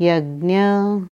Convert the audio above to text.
यज्ञ